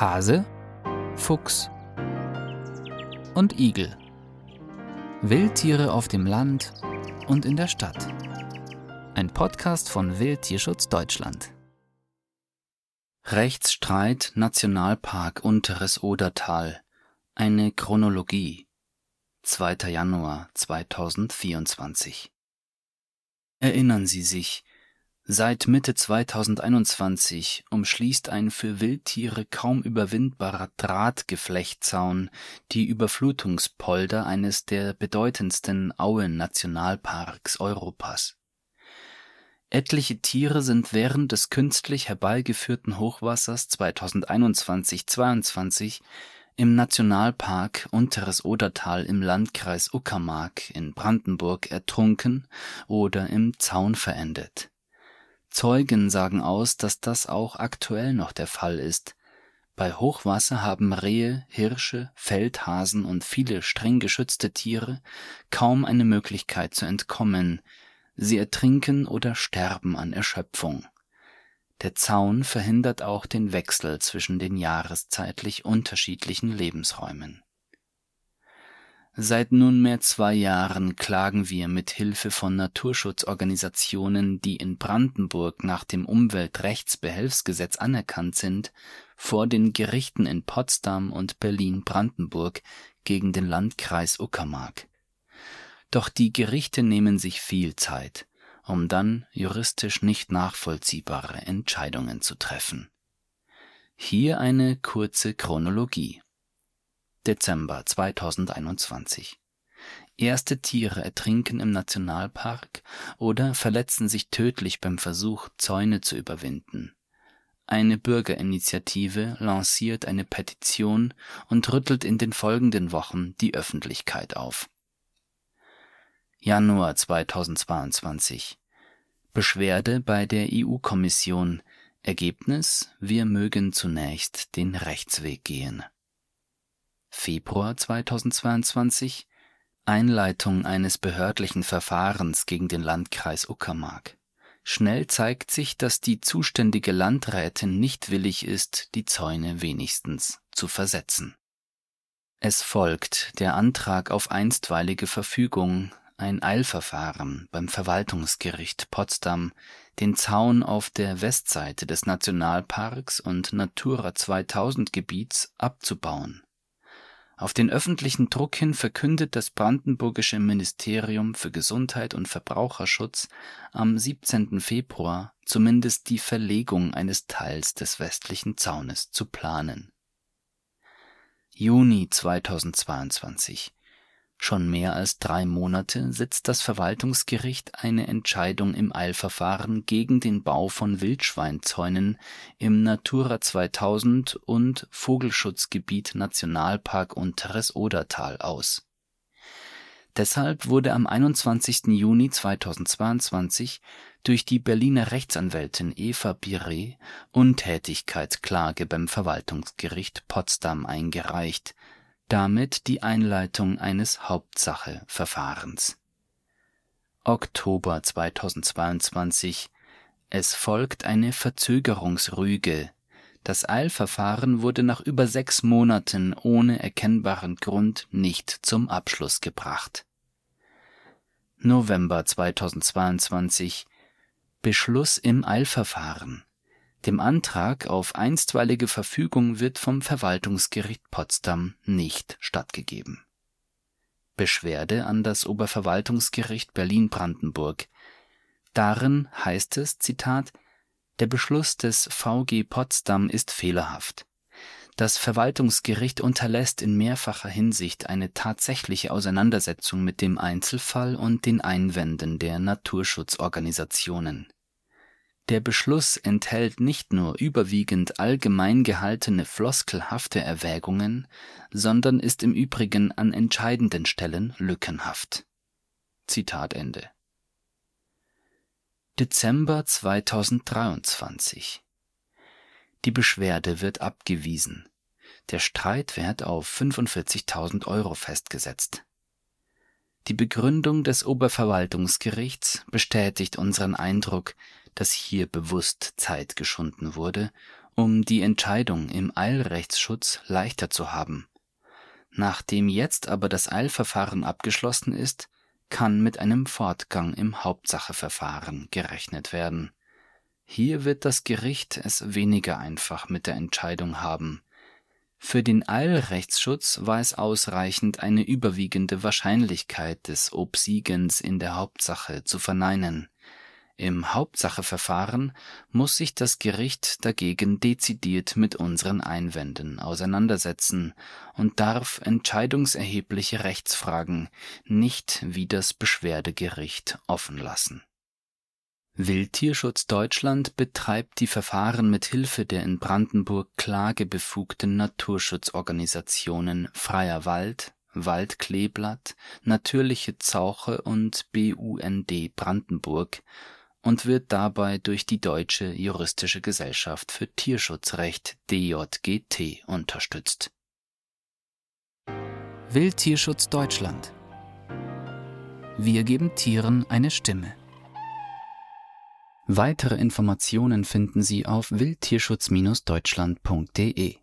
Hase, Fuchs und Igel. Wildtiere auf dem Land und in der Stadt. Ein Podcast von Wildtierschutz Deutschland. Rechtsstreit Nationalpark Unteres Odertal. Eine Chronologie. 2. Januar 2024. Erinnern Sie sich, Seit Mitte 2021 umschließt ein für Wildtiere kaum überwindbarer Drahtgeflechtzaun die Überflutungspolder eines der bedeutendsten Auen-Nationalparks Europas. Etliche Tiere sind während des künstlich herbeigeführten Hochwassers 2021-22 im Nationalpark Unteres Odertal im Landkreis Uckermark in Brandenburg ertrunken oder im Zaun verendet Zeugen sagen aus, dass das auch aktuell noch der Fall ist. Bei Hochwasser haben Rehe, Hirsche, Feldhasen und viele streng geschützte Tiere kaum eine Möglichkeit zu entkommen, sie ertrinken oder sterben an Erschöpfung. Der Zaun verhindert auch den Wechsel zwischen den jahreszeitlich unterschiedlichen Lebensräumen Seit nunmehr zwei Jahren klagen wir mit Hilfe von Naturschutzorganisationen, die in Brandenburg nach dem Umweltrechtsbehelfsgesetz anerkannt sind, vor den Gerichten in Potsdam und Berlin-Brandenburg gegen den Landkreis Uckermark. Doch die Gerichte nehmen sich viel Zeit, um dann juristisch nicht nachvollziehbare Entscheidungen zu treffen. Hier eine kurze Chronologie Dezember 2021. Erste Tiere ertrinken im Nationalpark oder verletzen sich tödlich beim Versuch, Zäune zu überwinden. Eine Bürgerinitiative lanciert eine Petition und rüttelt in den folgenden Wochen die Öffentlichkeit auf. Januar 2022 Beschwerde bei der EU-Kommission Ergebnis Wir mögen zunächst den Rechtsweg gehen Februar 2022 Einleitung eines behördlichen Verfahrens gegen den Landkreis Uckermark. Schnell zeigt sich, dass die zuständige Landrätin nicht willig ist, die Zäune wenigstens zu versetzen. Es folgt der Antrag auf einstweilige Verfügung, ein Eilverfahren beim Verwaltungsgericht Potsdam, den Zaun auf der Westseite des Nationalparks und Natura 2000 Gebiets abzubauen auf den öffentlichen Druck hin verkündet das brandenburgische Ministerium für Gesundheit und Verbraucherschutz am 17. Februar zumindest die Verlegung eines Teils des westlichen Zaunes zu planen. Juni 2022 Schon mehr als drei Monate sitzt das Verwaltungsgericht eine Entscheidung im Eilverfahren gegen den Bau von Wildschweinzäunen im Natura 2000 und Vogelschutzgebiet Nationalpark Unteres Odertal aus. Deshalb wurde am 21. Juni 2022 durch die Berliner Rechtsanwältin Eva Bire Untätigkeitsklage beim Verwaltungsgericht Potsdam eingereicht damit die Einleitung eines Hauptsache-Verfahrens. Oktober 2022 Es folgt eine Verzögerungsrüge. Das Eilverfahren wurde nach über sechs Monaten ohne erkennbaren Grund nicht zum Abschluss gebracht. November 2022 Beschluss im Eilverfahren dem Antrag auf einstweilige Verfügung wird vom Verwaltungsgericht Potsdam nicht stattgegeben. Beschwerde an das Oberverwaltungsgericht Berlin-Brandenburg. Darin heißt es, Zitat, der Beschluss des VG Potsdam ist fehlerhaft. Das Verwaltungsgericht unterlässt in mehrfacher Hinsicht eine tatsächliche Auseinandersetzung mit dem Einzelfall und den Einwänden der Naturschutzorganisationen der Beschluss enthält nicht nur überwiegend allgemein gehaltene floskelhafte Erwägungen, sondern ist im Übrigen an entscheidenden Stellen lückenhaft. Zitat Ende. Dezember 2023 Die Beschwerde wird abgewiesen. Der Streitwert auf 45.000 Euro festgesetzt. Die Begründung des Oberverwaltungsgerichts bestätigt unseren Eindruck, dass hier bewusst Zeit geschunden wurde, Um die Entscheidung im Eilrechtsschutz leichter zu haben. Nachdem jetzt aber das Eilverfahren abgeschlossen ist, kann mit einem Fortgang im Hauptsacheverfahren gerechnet werden. Hier wird das Gericht es weniger einfach mit der Entscheidung haben. Für den Eilrechtsschutz war es ausreichend, eine überwiegende Wahrscheinlichkeit des Obsiegens in der Hauptsache zu verneinen. Im Hauptsacheverfahren muss sich das Gericht dagegen dezidiert mit unseren Einwänden auseinandersetzen und darf entscheidungserhebliche Rechtsfragen nicht wie das Beschwerdegericht offen lassen. Wildtierschutz Deutschland betreibt die Verfahren mit Hilfe der in Brandenburg klagebefugten Naturschutzorganisationen Freier Wald, Waldkleeblatt, Natürliche Zauche und BUND Brandenburg und wird dabei durch die Deutsche Juristische Gesellschaft für Tierschutzrecht DJGT unterstützt. Wildtierschutz Deutschland Wir geben Tieren eine Stimme. Weitere Informationen finden Sie auf wildtierschutz-deutschland.de